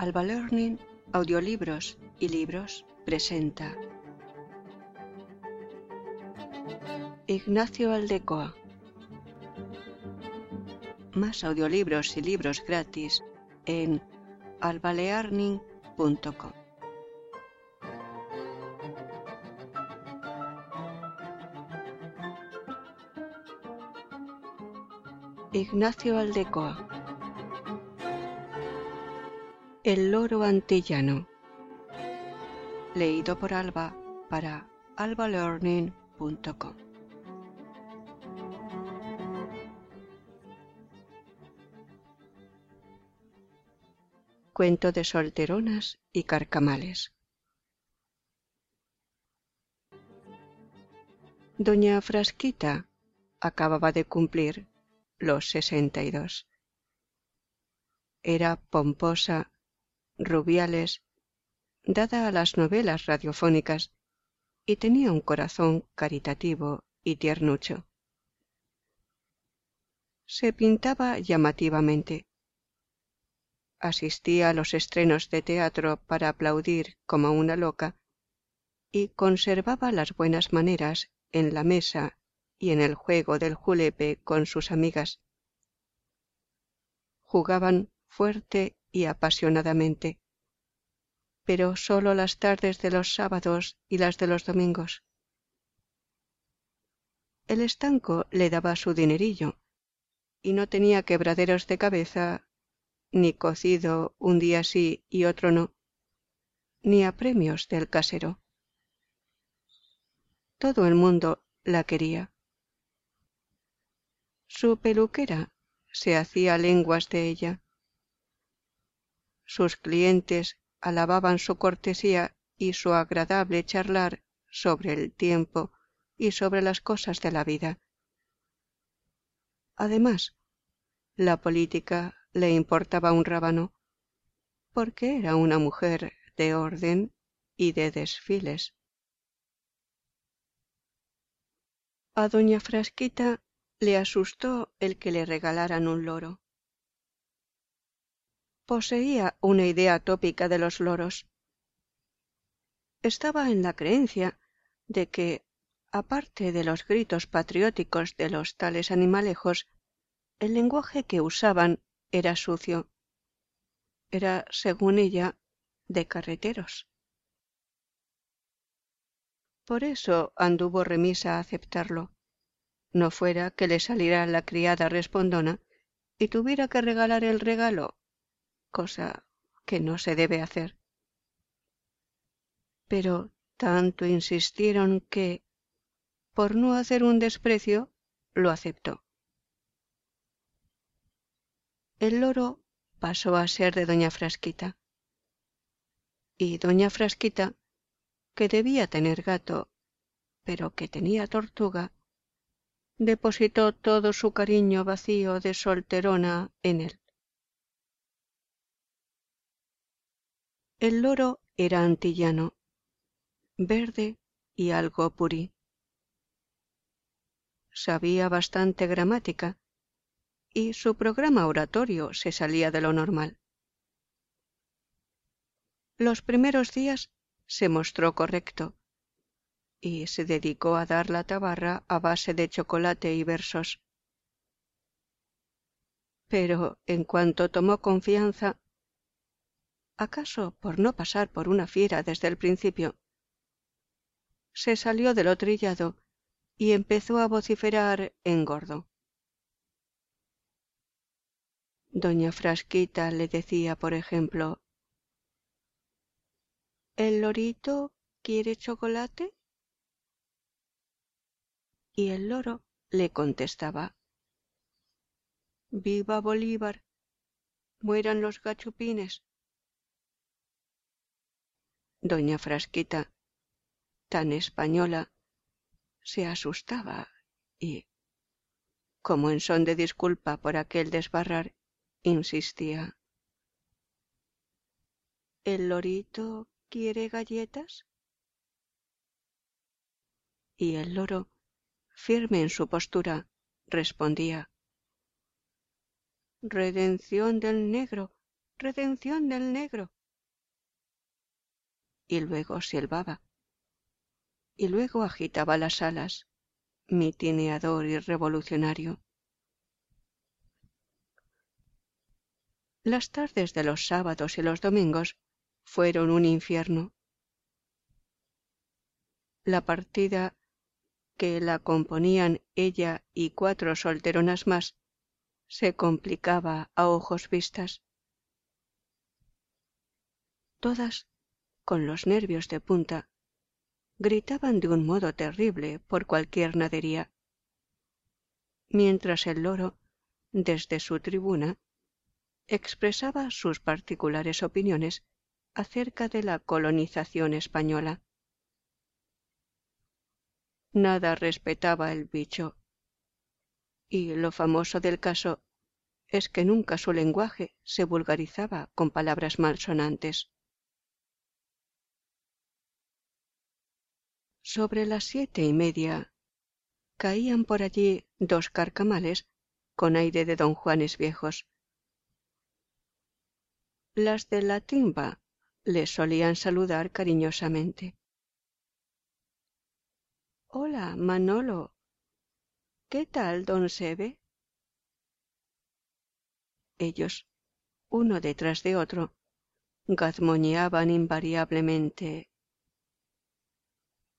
Alba Learning, Audiolibros y Libros presenta Ignacio Aldecoa. Más audiolibros y libros gratis en albalearning.com. Ignacio Aldecoa. El loro antillano. Leído por Alba para albalearning.com. Cuento de solteronas y carcamales. Doña Frasquita acababa de cumplir los sesenta y dos. Era pomposa, rubiales, dada a las novelas radiofónicas, y tenía un corazón caritativo y tiernucho. Se pintaba llamativamente. Asistía a los estrenos de teatro para aplaudir como una loca y conservaba las buenas maneras en la mesa y en el juego del julepe con sus amigas. Jugaban fuerte y apasionadamente, pero sólo las tardes de los sábados y las de los domingos. El estanco le daba su dinerillo y no tenía quebraderos de cabeza, ni cocido un día sí y otro no, ni apremios del casero. Todo el mundo la quería. Su peluquera se hacía lenguas de ella. Sus clientes alababan su cortesía y su agradable charlar sobre el tiempo y sobre las cosas de la vida. Además, la política le importaba un rábano, porque era una mujer de orden y de desfiles. A doña Frasquita le asustó el que le regalaran un loro. Poseía una idea tópica de los loros. Estaba en la creencia de que, aparte de los gritos patrióticos de los tales animalejos, el lenguaje que usaban era sucio. Era, según ella, de carreteros. Por eso anduvo remisa a aceptarlo. No fuera que le saliera la criada respondona y tuviera que regalar el regalo, cosa que no se debe hacer. Pero tanto insistieron que, por no hacer un desprecio, lo aceptó. El loro pasó a ser de doña Frasquita. Y doña Frasquita, que debía tener gato, pero que tenía tortuga, depositó todo su cariño vacío de solterona en él. El loro era antillano, verde y algo purí. Sabía bastante gramática y su programa oratorio se salía de lo normal. Los primeros días se mostró correcto y se dedicó a dar la tabarra a base de chocolate y versos. Pero en cuanto tomó confianza, acaso por no pasar por una fiera desde el principio, se salió de lo trillado y empezó a vociferar en gordo. Doña Frasquita le decía, por ejemplo, ¿El lorito quiere chocolate? y el loro le contestaba Viva Bolívar, mueran los gachupines. Doña Frasquita, tan española, se asustaba y, como en son de disculpa por aquel desbarrar, insistía ¿El lorito quiere galletas? Y el loro firme en su postura, respondía Redención del negro, redención del negro. Y luego silbaba. Y luego agitaba las alas, mitineador y revolucionario. Las tardes de los sábados y los domingos fueron un infierno. La partida que la componían ella y cuatro solteronas más se complicaba a ojos vistas. Todas, con los nervios de punta, gritaban de un modo terrible por cualquier nadería, mientras el loro, desde su tribuna, expresaba sus particulares opiniones acerca de la colonización española. Nada respetaba el bicho y lo famoso del caso es que nunca su lenguaje se vulgarizaba con palabras malsonantes. Sobre las siete y media caían por allí dos carcamales con aire de don Juanes viejos. Las de la timba le solían saludar cariñosamente. Hola, Manolo, ¿Qué tal, don Sebe? Ellos, uno detrás de otro, gazmoñeaban invariablemente.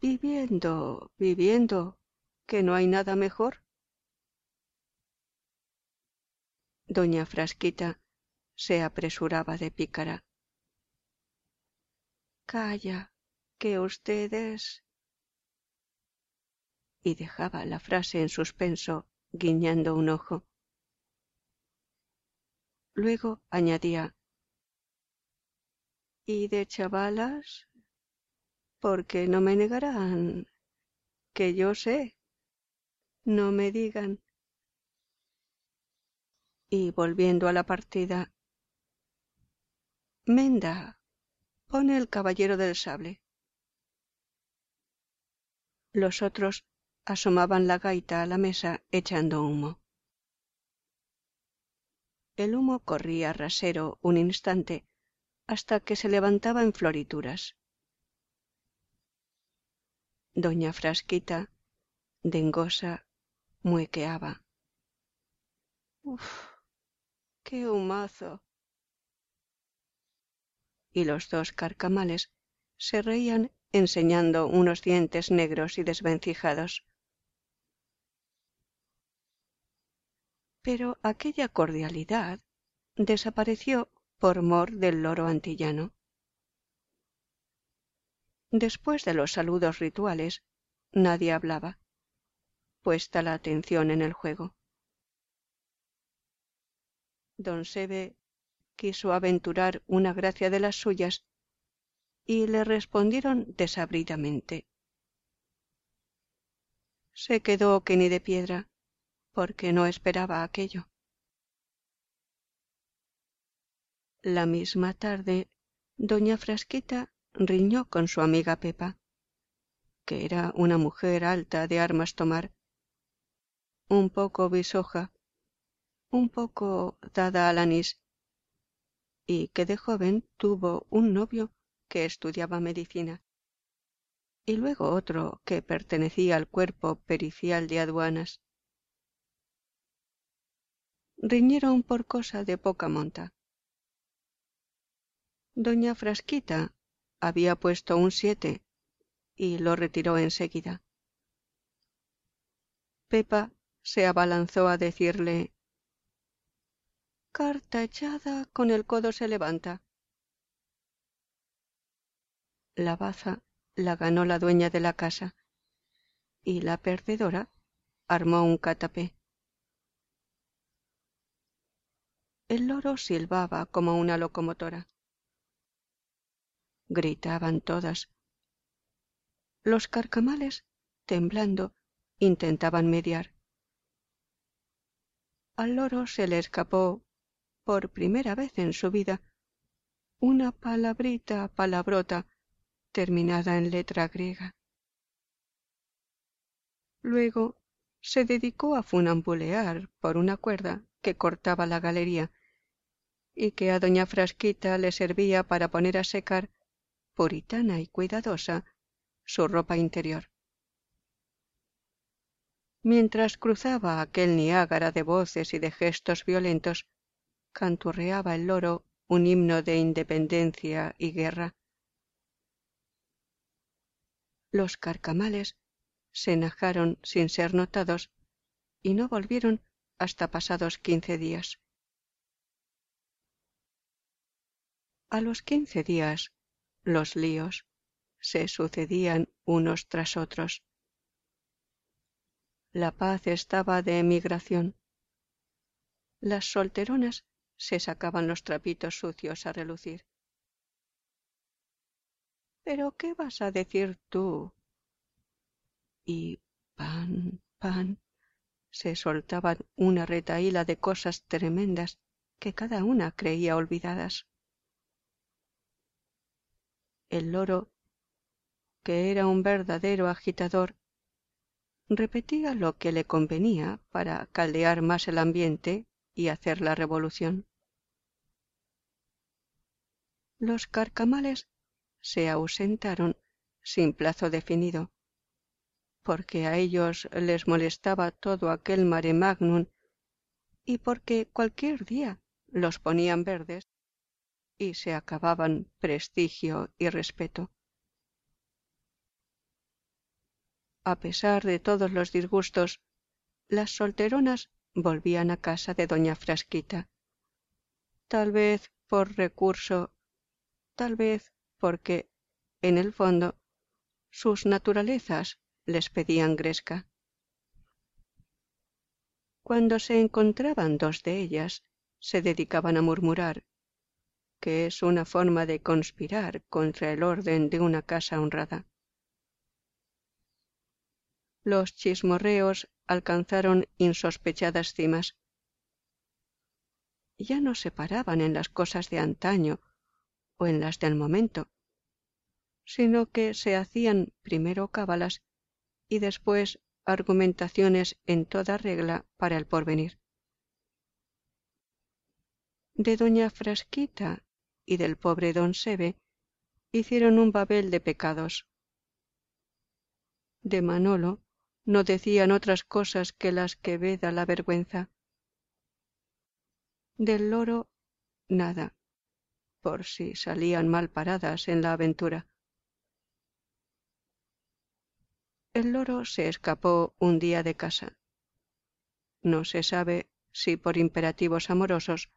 Viviendo, viviendo, que no hay nada mejor. Doña Frasquita se apresuraba de pícara. Calla, que ustedes y dejaba la frase en suspenso, guiñando un ojo. Luego añadía ¿Y de chavalas? Porque no me negarán. Que yo sé. No me digan. Y volviendo a la partida. Menda, pone el caballero del sable. Los otros asomaban la gaita a la mesa echando humo. El humo corría rasero un instante hasta que se levantaba en florituras. Doña Frasquita, dengosa, muequeaba. Uf, qué humazo. Y los dos carcamales se reían enseñando unos dientes negros y desvencijados. pero aquella cordialidad desapareció por mor del loro antillano. Después de los saludos rituales, nadie hablaba, puesta la atención en el juego. Don Sebe quiso aventurar una gracia de las suyas y le respondieron desabridamente. Se quedó que ni de piedra porque no esperaba aquello. La misma tarde, doña Frasquita riñó con su amiga Pepa, que era una mujer alta de armas tomar, un poco bisoja, un poco dada al anís, y que de joven tuvo un novio que estudiaba medicina, y luego otro que pertenecía al cuerpo pericial de aduanas. Riñeron por cosa de poca monta. Doña Frasquita había puesto un siete y lo retiró enseguida. Pepa se abalanzó a decirle Carta echada con el codo se levanta. La baza la ganó la dueña de la casa y la perdedora armó un catapé. El loro silbaba como una locomotora. Gritaban todas. Los carcamales, temblando, intentaban mediar. Al loro se le escapó, por primera vez en su vida, una palabrita palabrota terminada en letra griega. Luego se dedicó a funambulear por una cuerda que cortaba la galería y que a doña Frasquita le servía para poner a secar, y cuidadosa, su ropa interior. Mientras cruzaba aquel Niágara de voces y de gestos violentos, canturreaba el loro un himno de independencia y guerra. Los carcamales se enajaron sin ser notados y no volvieron hasta pasados quince días. A los quince días los líos se sucedían unos tras otros. La paz estaba de emigración. Las solteronas se sacaban los trapitos sucios a relucir. ¿Pero qué vas a decir tú? Y pan, pan, se soltaban una retaíla de cosas tremendas que cada una creía olvidadas. El loro, que era un verdadero agitador, repetía lo que le convenía para caldear más el ambiente y hacer la revolución. Los carcamales se ausentaron sin plazo definido, porque a ellos les molestaba todo aquel mare magnum y porque cualquier día los ponían verdes y se acababan prestigio y respeto. A pesar de todos los disgustos, las solteronas volvían a casa de doña Frasquita. Tal vez por recurso, tal vez porque, en el fondo, sus naturalezas les pedían gresca. Cuando se encontraban dos de ellas, se dedicaban a murmurar, que es una forma de conspirar contra el orden de una casa honrada los chismorreos alcanzaron insospechadas cimas. Ya no se paraban en las cosas de antaño o en las del momento, sino que se hacían primero cábalas y después argumentaciones en toda regla para el porvenir. De doña Frasquita y del pobre don Sebe hicieron un babel de pecados. De Manolo no decían otras cosas que las que veda la vergüenza. Del loro, nada, por si salían mal paradas en la aventura. El loro se escapó un día de casa. No se sabe si por imperativos amorosos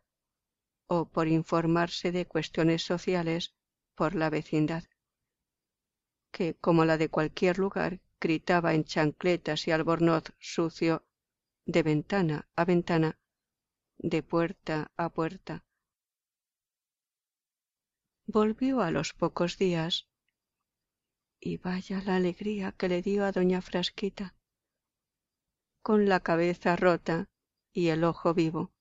o por informarse de cuestiones sociales por la vecindad, que, como la de cualquier lugar, gritaba en chancletas y albornoz sucio, de ventana a ventana, de puerta a puerta. Volvió a los pocos días y vaya la alegría que le dio a doña Frasquita, con la cabeza rota y el ojo vivo.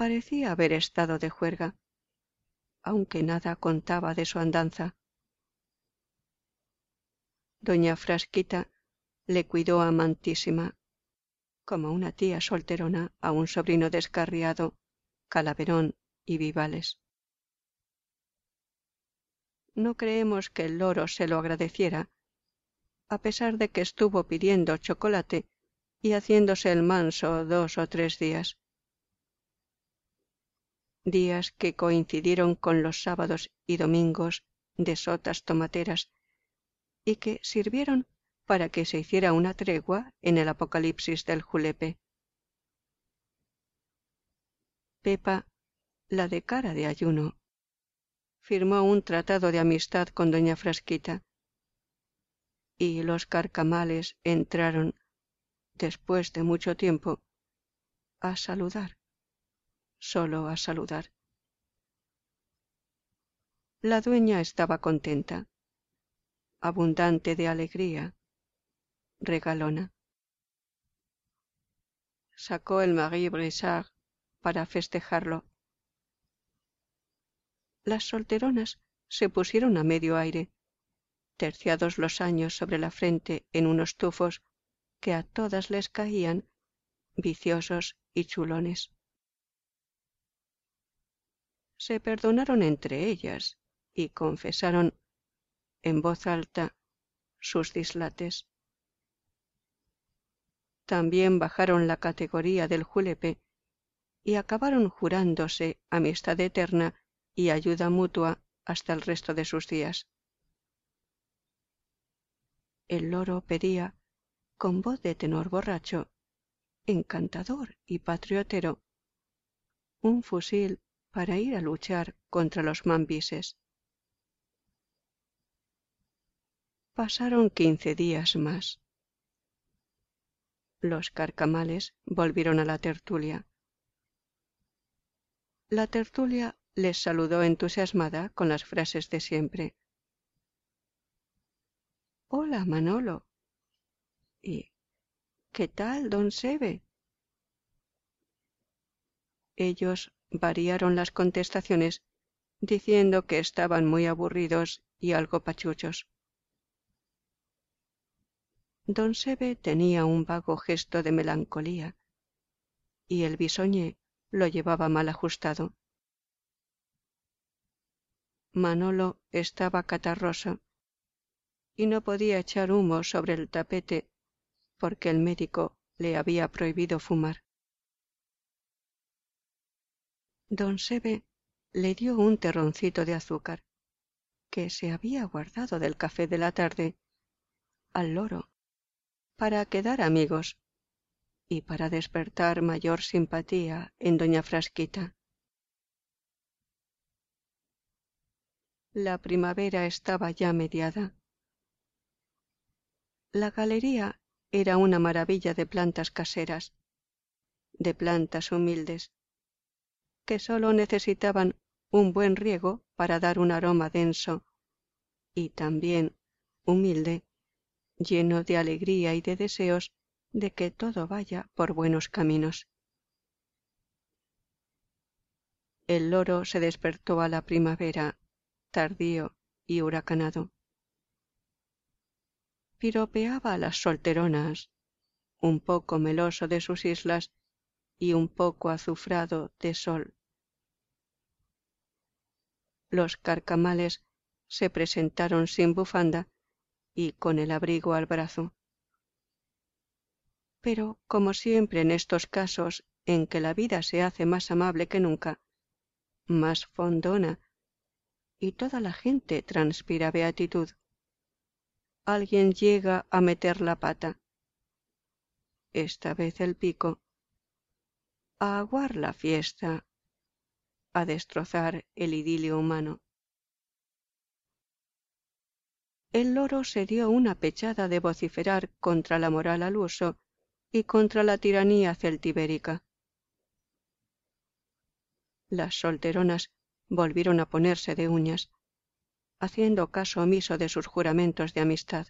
Parecía haber estado de juerga, aunque nada contaba de su andanza doña Frasquita le cuidó amantísima, como una tía solterona a un sobrino descarriado, calaverón y vivales. No creemos que el loro se lo agradeciera, a pesar de que estuvo pidiendo chocolate y haciéndose el manso dos o tres días. Días que coincidieron con los sábados y domingos de sotas tomateras y que sirvieron para que se hiciera una tregua en el apocalipsis del julepe. Pepa, la de cara de ayuno, firmó un tratado de amistad con doña Frasquita, y los carcamales entraron, después de mucho tiempo, a saludar, solo a saludar. La dueña estaba contenta abundante de alegría, regalona. Sacó el Marie Bressard para festejarlo. Las solteronas se pusieron a medio aire, terciados los años sobre la frente en unos tufos que a todas les caían viciosos y chulones. Se perdonaron entre ellas y confesaron en voz alta sus dislates. También bajaron la categoría del julepe y acabaron jurándose amistad eterna y ayuda mutua hasta el resto de sus días. El loro pedía, con voz de tenor borracho, encantador y patriotero, un fusil para ir a luchar contra los mambises. Pasaron quince días más. Los carcamales volvieron a la tertulia. La tertulia les saludó entusiasmada con las frases de siempre. Hola, Manolo. ¿Y qué tal, don Sebe? Ellos variaron las contestaciones diciendo que estaban muy aburridos y algo pachuchos. Don Sebe tenía un vago gesto de melancolía y el bisoñé lo llevaba mal ajustado. Manolo estaba catarroso y no podía echar humo sobre el tapete porque el médico le había prohibido fumar. Don Sebe le dio un terroncito de azúcar que se había guardado del café de la tarde al loro para quedar amigos y para despertar mayor simpatía en doña Frasquita. La primavera estaba ya mediada. La galería era una maravilla de plantas caseras, de plantas humildes, que sólo necesitaban un buen riego para dar un aroma denso y también humilde lleno de alegría y de deseos de que todo vaya por buenos caminos. El loro se despertó a la primavera, tardío y huracanado. Piropeaba a las solteronas, un poco meloso de sus islas y un poco azufrado de sol. Los carcamales se presentaron sin bufanda y con el abrigo al brazo. Pero, como siempre en estos casos en que la vida se hace más amable que nunca, más fondona, y toda la gente transpira beatitud, alguien llega a meter la pata. Esta vez el pico. A aguar la fiesta, a destrozar el idilio humano el loro se dio una pechada de vociferar contra la moral al uso y contra la tiranía celtibérica. Las solteronas volvieron a ponerse de uñas, haciendo caso omiso de sus juramentos de amistad.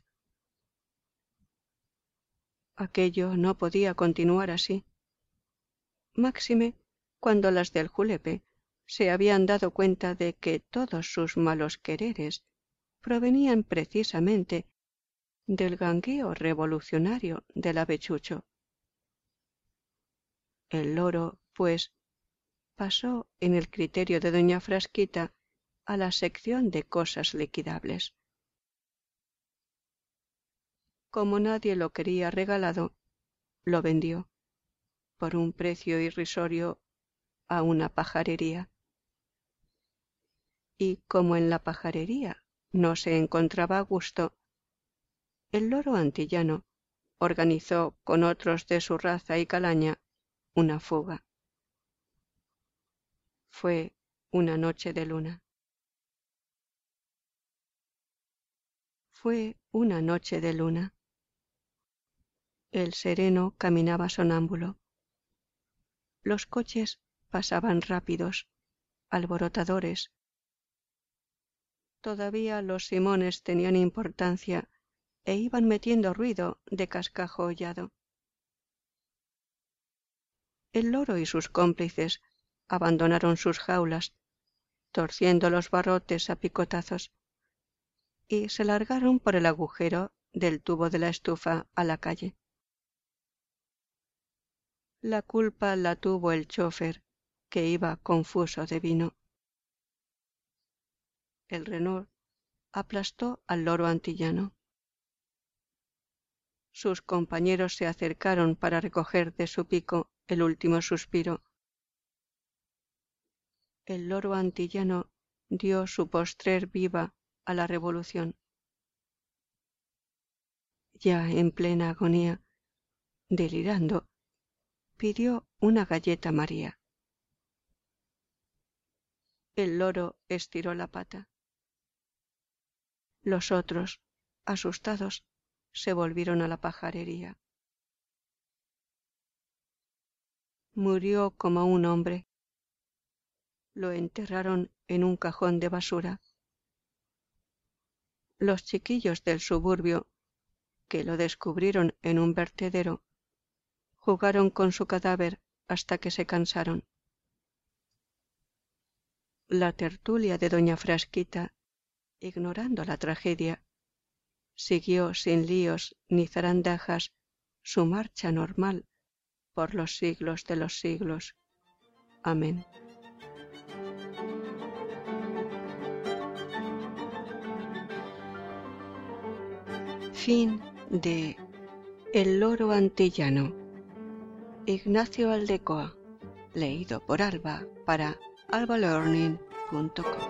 Aquello no podía continuar así. Máxime cuando las del julepe se habían dado cuenta de que todos sus malos quereres provenían precisamente del gangueo revolucionario del avechucho. El loro, pues, pasó en el criterio de doña Frasquita a la sección de cosas liquidables. Como nadie lo quería regalado, lo vendió por un precio irrisorio a una pajarería. Y como en la pajarería no se encontraba a gusto, el loro antillano organizó con otros de su raza y calaña una fuga. Fue una noche de luna. Fue una noche de luna. El sereno caminaba sonámbulo. Los coches pasaban rápidos, alborotadores, Todavía los simones tenían importancia e iban metiendo ruido de cascajo hollado. El loro y sus cómplices abandonaron sus jaulas, torciendo los barrotes a picotazos, y se largaron por el agujero del tubo de la estufa a la calle. La culpa la tuvo el chofer, que iba confuso de vino. el Renault aplastó al loro antillano. Sus compañeros se acercaron para recoger de su pico el último suspiro. El loro antillano dio su postrer viva a la revolución. Ya en plena agonía, delirando, pidió una galleta María. El loro estiró la pata. Los otros, asustados, se volvieron a la pajarería. Murió como un hombre. Lo enterraron en un cajón de basura. Los chiquillos del suburbio, que lo descubrieron en un vertedero, jugaron con su cadáver hasta que se cansaron. La tertulia de doña Frasquita, ignorando la tragedia, siguió sin líos ni zarandajas su marcha normal por los siglos de los siglos. Amén. Fin de El loro antillano. Ignacio Aldecoa. Leído por Alba para albalearning.com.